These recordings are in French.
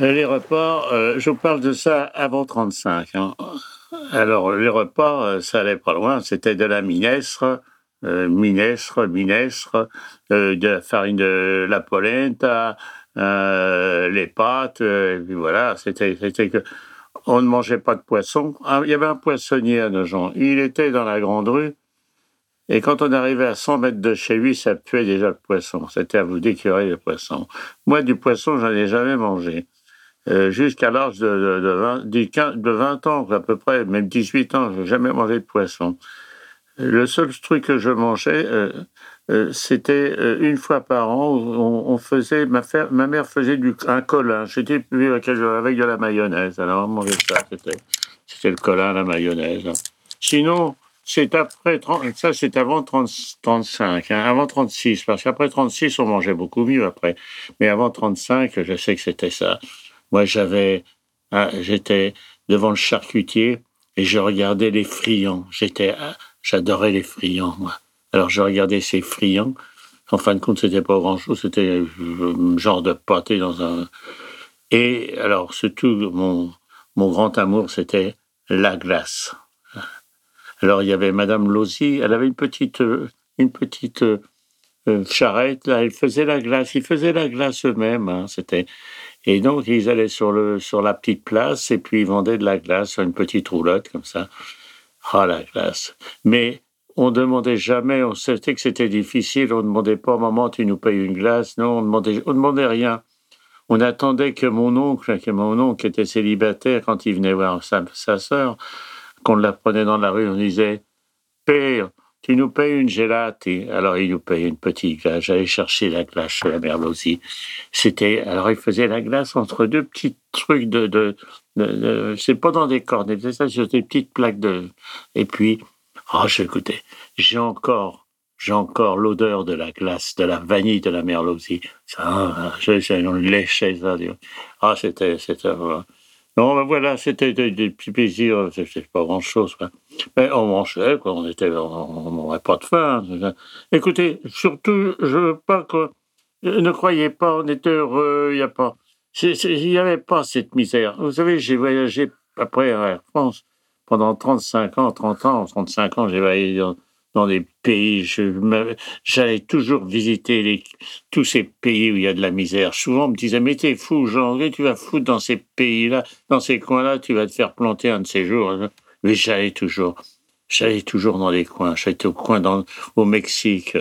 Les repas, euh, je vous parle de ça avant 35. hein. Alors, les repas, euh, ça allait pas loin. C'était de la minestre, euh, minestre, minestre, euh, de la farine de la polenta, les pâtes, et puis voilà. C'était, c'était que on ne mangeait pas de poisson. Ah, il y avait un poissonnier à Nogent. Il était dans la grande rue. Et quand on arrivait à 100 mètres de chez lui, ça puait déjà le poisson. C'était à vous d'écurer le poisson. Moi, du poisson, j'en ai jamais mangé. Euh, jusqu'à l'âge de, de, de, 20, du 15 de 20 ans, à peu près, même 18 ans, je n'ai jamais mangé de poisson. Le seul truc que je mangeais, euh, euh, c'était euh, une fois par an, on, on faisait, ma, fer- ma mère faisait du, un colin. J'étais avec, de la mayonnaise. Alors on mangeait ça, c'était, le colin la mayonnaise. Sinon, c'est après 30, ça c'est avant 30, 35, hein, avant 36, parce qu'après 36, on mangeait beaucoup mieux après. Mais avant 35, je sais que c'était ça. Moi, j'avais, ah, j'étais devant le charcutier et je regardais les friands. J'étais, ah, j'adorais les friands. Alors, je regardais ces friands. En fin de compte, c'était pas grand chose. C'était un genre de pâté dans un. Et alors, surtout, mon, mon grand amour, c'était la glace. Alors, il y avait Madame Lozzy. Elle avait une petite, euh, une petite euh, euh, charrette. Là, elle faisait la glace. Ils faisaient la glace eux-mêmes. hein, C'était. Et donc, ils allaient sur, le, sur la petite place et puis ils vendaient de la glace sur une petite roulotte comme ça. Ah, la glace. Mais on ne demandait jamais, on savait que c'était difficile, on ne demandait pas, maman, tu nous payes une glace? Non, on ne demandait, on demandait rien. On attendait que mon oncle, que mon oncle était célibataire quand il venait voir sa, sa sœur, qu'on la prenait dans la rue, on disait, Père, tu nous payes une gelate. Alors, il nous payait une petite glace. J'allais chercher la glace chez la mère. C'était, alors, il faisait la glace entre deux petits trucs de, de, de, c'est pas dans des cornets, c'est ça, sur des petites plaques de, et puis, oh, j'écoutais, j'ai encore, j'ai encore l'odeur de la glace, de la vanille de la merlottie. Ça, je, je, on léchait ça. Ah, c'était, c'était, non, ben voilà, c'était des, petits plaisirs, c'était pas grand chose, Mais on mangeait, quoi, on était, on n'aurait pas de faim. Écoutez, surtout, je veux pas que, ne croyez pas, on était heureux, il n'y a pas, c'est- c'est- il n'y avait pas cette misère. Vous savez, j'ai voyagé après à Air France pendant 35 ans, 30 ans, 35 ans, j'ai voyagé dans des pays, j'allais toujours visiter tous ces pays où il y a de la misère. Souvent, on me disait, mais t'es fou, Jean, tu vas foutre dans ces pays-là, dans ces coins-là, tu vas te faire planter un de ces jours. Mais j'allais toujours, j'allais toujours dans les coins. J'allais au coin au Mexique,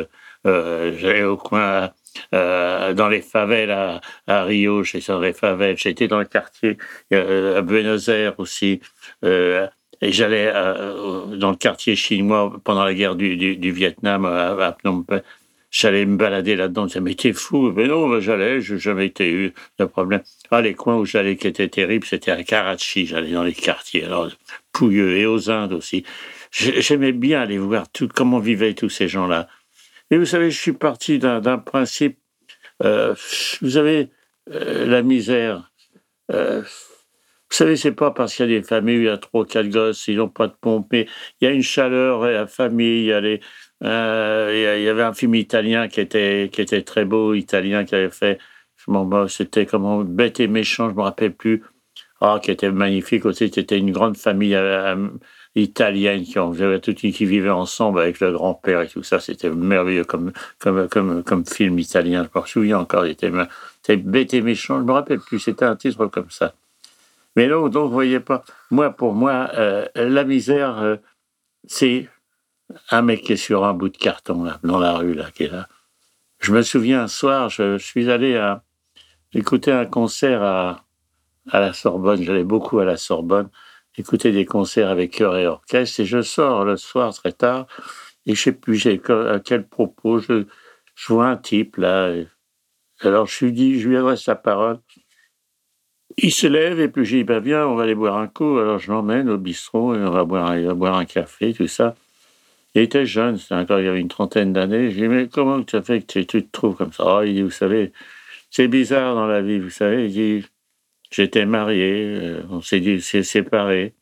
euh, j'allais au coin euh, dans les favelles à, à Rio, j'étais dans les favelles, j'étais dans le quartier euh, à Buenos Aires aussi. Euh, et j'allais euh, dans le quartier chinois pendant la guerre du, Vietnam à, à Phnom Penh. J'allais me balader là-dedans. Je disais, mais t'es fou. Mais non, j'allais, je n'ai jamais été eu de problème. Ah, les coins où j'allais qui étaient terribles, c'était à Karachi. J'allais dans les quartiers, alors pouilleux, et aux Indes aussi. J'ai- J'aimais bien aller voir comment vivaient tous ces gens-là. Et vous savez, je suis parti d'un principe. euh, vous savez, euh, la misère. Vous savez, c'est pas parce qu'il y a des familles où il y a trois, quatre gosses, ils n'ont pas de pompe, mais il y a une chaleur et la famille. Il y, a les, euh, il y avait un film italien qui était, très beau, italien, qui avait fait, bats, c'était comment, bête et méchant, je me rappelle plus. Ah, qui était magnifique aussi. C'était une grande famille euh, italienne qui, en toute, qui vivait ensemble avec le grand-père et tout ça. C'était merveilleux comme, film italien. Je me souviens encore. C'était bête et méchant. Je me rappelle plus. C'était un titre comme ça. Mais non, donc, vous voyez pas. Moi, pour moi, euh, la misère, euh, c'est un mec qui est sur un bout de carton, là, dans la rue, là, qui est là. Je me souviens un soir, je, suis allé à écouter un concert à, à la Sorbonne. J'allais beaucoup à la Sorbonne, écouter des concerts avec chœur et orchestre. Et je sors le soir très tard, et je sais plus j'ai- à quel propos. Je, je vois un type là. alors je lui dis, je lui adresse la parole. Il se lève et puis j'ai dit, bah, viens, on va aller boire un coup. Alors je l'emmène au bistrot et on va boire, va boire un café, tout ça. Il était jeune, c'était encore il y avait une trentaine d'années. Je lui dit, mais comment tu as fait que tu, te trouves comme ça? Il dit, vous savez, c'est bizarre dans la vie, vous savez. Il dit, j'étais marié, euh, on s'est dit, s'est séparés.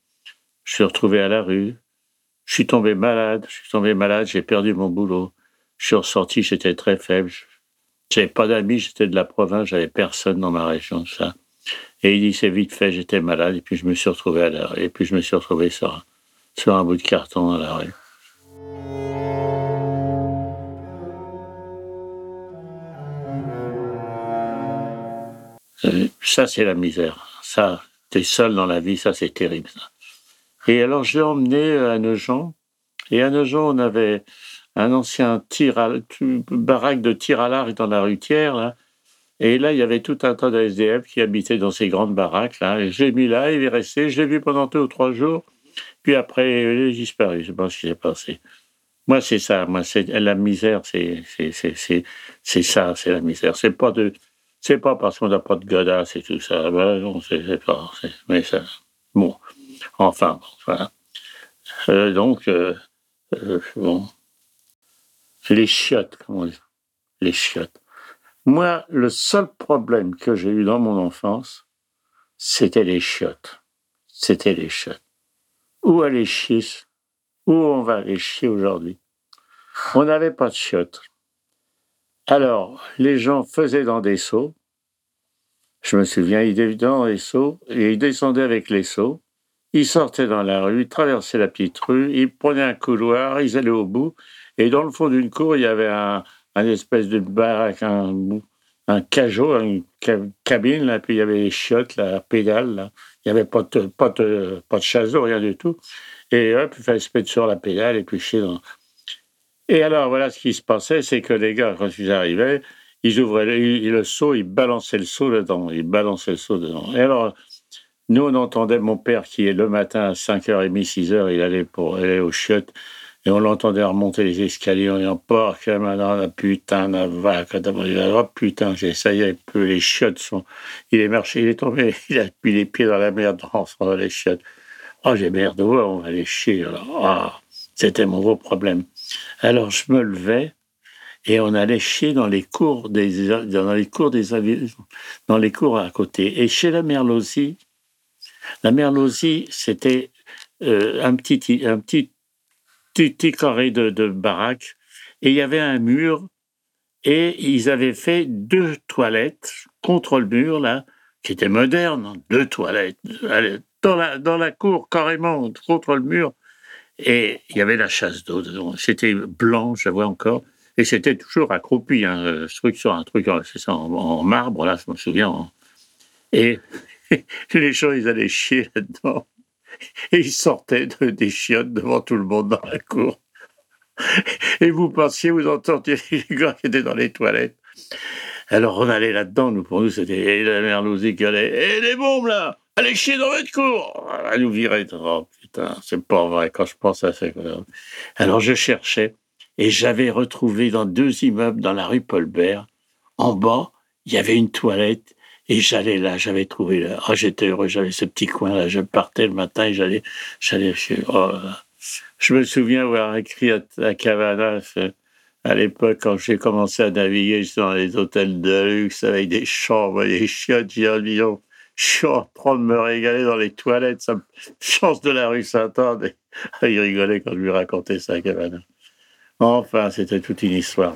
Je suis retrouvé à la rue. Je suis tombé malade, je suis tombé malade, j'ai perdu mon boulot. Je suis ressorti, j'étais très faible. J'avais pas d'amis, j'étais de la province, j'avais personne dans ma région, ça. Et il dit, c'est vite fait, j'étais malade, et puis je me suis retrouvé à la rue, et puis je me suis retrouvé sur, un bout de carton à la rue. Euh, ça, c'est la misère. Ça, t'es seul dans la vie, ça, c'est terrible. Et alors, je l'ai emmené à Nogent. Et à Nogent, on avait un ancien tir baraque de tir à l'arc dans la rutière. Là. Et là, il y avait tout un tas de SDF qui habitaient dans ces grandes baraques. Là. L'ai mis là, il est resté. Je l'ai vu pendant deux ou trois jours. Puis après, il est disparu. Je pense qu'il s'est passé. Moi, c'est ça. Moi, la misère. C'est c'est ça. C'est la misère. C'est pas de c'est pas parce qu'on n'a pas de godasse et tout ça. Ben non, c'est pas. Mais ça. Bon. Enfin, voilà. Euh, donc, euh, euh, bon. Les chiottes, comme on dit. Les chiottes. Moi, le seul problème que j'ai eu dans mon enfance, c'était les chiottes. C'était les chiottes. Où aller chier? Où on va aller chier aujourd'hui? On n'avait pas de chiottes. Alors, les gens faisaient dans des seaux. Je me souviens, ils étaient dans les seaux et ils descendaient avec les seaux. Ils sortaient dans la rue, ils traversaient la petite rue, ils prenaient un couloir, ils allaient au bout. Et dans le fond d'une cour, il y avait un, espèce de baraque, un, cajot, une cabine, là, puis il y avait les chiottes, la pédale. Là. Il n'y avait pas de, pas, de, pas de rien du tout. Et hop, il fallait se mettre sur la pédale et puis chier dans, et alors, voilà ce qui se passait, c'est que les gars, quand ils arrivaient, ils ouvraient le, seau, ils balançaient le seau dedans, ils balançaient le seau dedans. Et alors, nous, on entendait mon père qui le matin à 5h30, 6h, il allait pour aller aux chiottes, et on l'entendait remonter les escaliers en disant Porc, la putain, la vache, oh putain, est, peu, les chiottes sont. Il est marché, il est tombé, il a mis les pieds dans la merde dans les chiottes. Oh, j'ai merde, on va les chier. Alors, ah, c'était mon gros problème. Alors je me levais et on allait chier dans les cours des dans les cours des dans les cours à côté. Et chez la Merlosie, la Merlosie, c'était euh, un petit un petit, petit, carré de, de baraque et il y avait un mur et ils avaient fait deux toilettes contre le mur là qui était moderne, deux toilettes dans la dans la cour carrément contre le mur et il y avait la chasse d'eau C'était blanc, je vois encore. Et c'était toujours accroupi, hein, truc sur un truc ça, en, marbre, là, je me souviens. Et les gens, ils allaient chier là-dedans. Et ils sortaient de, des chiottes devant tout le monde dans la cour. Et vous pensiez, vous entendiez les gars qui étaient dans les toilettes. Alors on allait là-dedans, nous, pour nous, c'était la nous qui allait, et eh, les bombes là, allez chier dans votre cour. Elle nous virait. Oh, c'est pas vrai quand je pense à ça. Alors je cherchais et j'avais retrouvé dans deux immeubles dans la rue Paulbert, en bas, il y avait une toilette et j'allais là, j'avais trouvé là. Oh, j'étais heureux, j'avais ce petit coin là. Je partais le matin et j'allais, j'allais oh, Je me souviens avoir écrit à, à Cavanas à l'époque quand j'ai commencé à naviguer dans les hôtels de luxe avec des chambres, des chiottes, j'ai dit, je suis en train me régaler dans les toilettes, ça me chance de la rue Saint-Anne. Il rigolait quand je lui racontais ça à Enfin, c'était toute une histoire.